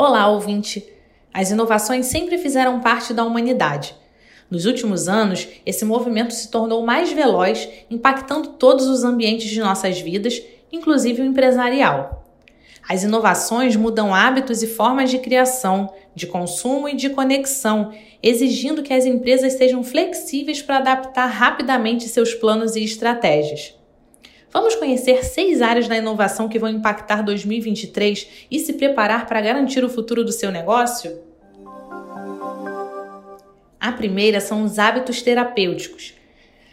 Olá, ouvinte! As inovações sempre fizeram parte da humanidade. Nos últimos anos, esse movimento se tornou mais veloz, impactando todos os ambientes de nossas vidas, inclusive o empresarial. As inovações mudam hábitos e formas de criação, de consumo e de conexão, exigindo que as empresas sejam flexíveis para adaptar rapidamente seus planos e estratégias. Vamos conhecer seis áreas da inovação que vão impactar 2023 e se preparar para garantir o futuro do seu negócio? A primeira são os hábitos terapêuticos.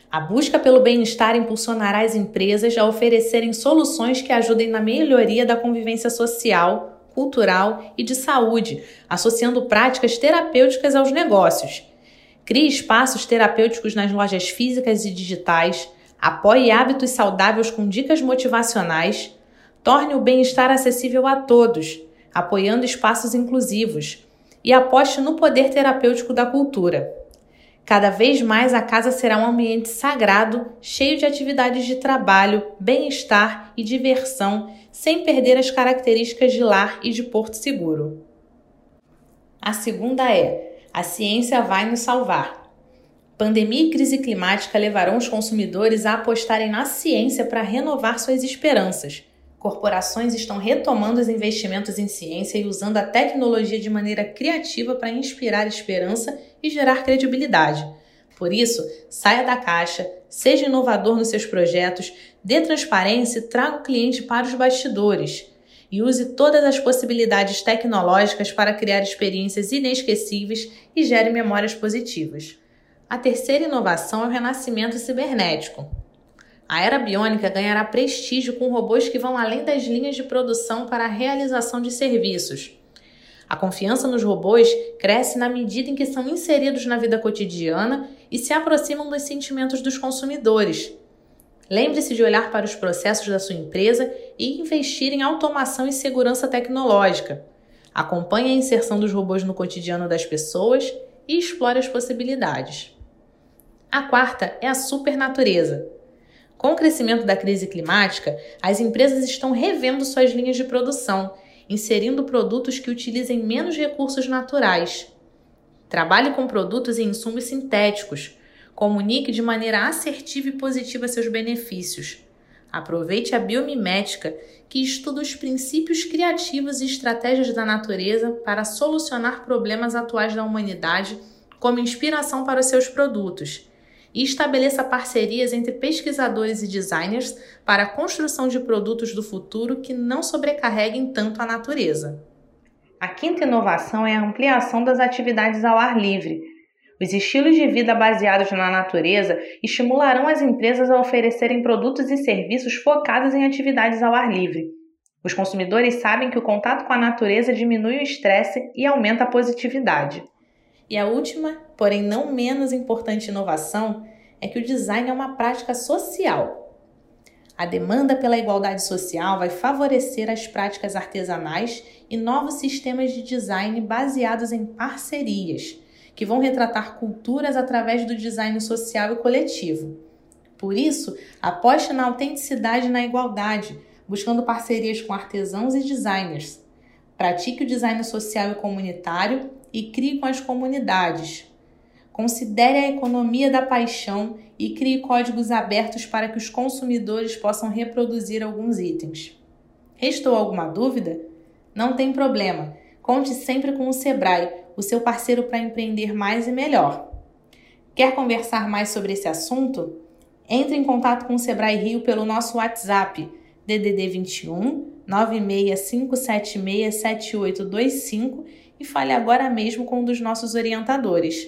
A busca pelo bem-estar impulsionará as empresas a oferecerem soluções que ajudem na melhoria da convivência social, cultural e de saúde, associando práticas terapêuticas aos negócios. Crie espaços terapêuticos nas lojas físicas e digitais apoie hábitos saudáveis com dicas motivacionais, torne o bem-estar acessível a todos, apoiando espaços inclusivos e aposte no poder terapêutico da cultura. Cada vez mais a casa será um ambiente sagrado, cheio de atividades de trabalho, bem-estar e diversão, sem perder as características de lar e de porto seguro. A segunda é: a ciência vai nos salvar. Pandemia e crise climática levarão os consumidores a apostarem na ciência para renovar suas esperanças. Corporações estão retomando os investimentos em ciência e usando a tecnologia de maneira criativa para inspirar esperança e gerar credibilidade. Por isso, saia da caixa, seja inovador nos seus projetos, dê transparência e traga o cliente para os bastidores. E use todas as possibilidades tecnológicas para criar experiências inesquecíveis e gere memórias positivas. A terceira inovação é o renascimento cibernético. A era biônica ganhará prestígio com robôs que vão além das linhas de produção para a realização de serviços. A confiança nos robôs cresce na medida em que são inseridos na vida cotidiana e se aproximam dos sentimentos dos consumidores. Lembre-se de olhar para os processos da sua empresa e investir em automação e segurança tecnológica. Acompanhe a inserção dos robôs no cotidiano das pessoas e explore as possibilidades. A quarta é a supernatureza. Com o crescimento da crise climática, as empresas estão revendo suas linhas de produção, inserindo produtos que utilizem menos recursos naturais. Trabalhe com produtos e insumos sintéticos. Comunique de maneira assertiva e positiva seus benefícios. Aproveite a biomimética, que estuda os princípios criativos e estratégias da natureza para solucionar problemas atuais da humanidade como inspiração para os seus produtos e estabeleça parcerias entre pesquisadores e designers para a construção de produtos do futuro que não sobrecarreguem tanto a natureza. A quinta inovação é a ampliação das atividades ao ar livre. Os estilos de vida baseados na natureza estimularão as empresas a oferecerem produtos e serviços focados em atividades ao ar livre. Os consumidores sabem que o contato com a natureza diminui o estresse e aumenta a positividade. E a última, porém não menos importante inovação é que o design é uma prática social. A demanda pela igualdade social vai favorecer as práticas artesanais e novos sistemas de design baseados em parcerias, que vão retratar culturas através do design social e coletivo. Por isso, aposte na autenticidade e na igualdade, buscando parcerias com artesãos e designers. Pratique o design social e comunitário e crie com as comunidades. Considere a economia da paixão e crie códigos abertos para que os consumidores possam reproduzir alguns itens. Restou alguma dúvida? Não tem problema. Conte sempre com o Sebrae, o seu parceiro para empreender mais e melhor. Quer conversar mais sobre esse assunto? Entre em contato com o Sebrae Rio pelo nosso WhatsApp DDD 21 965767825 e fale agora mesmo com um dos nossos orientadores.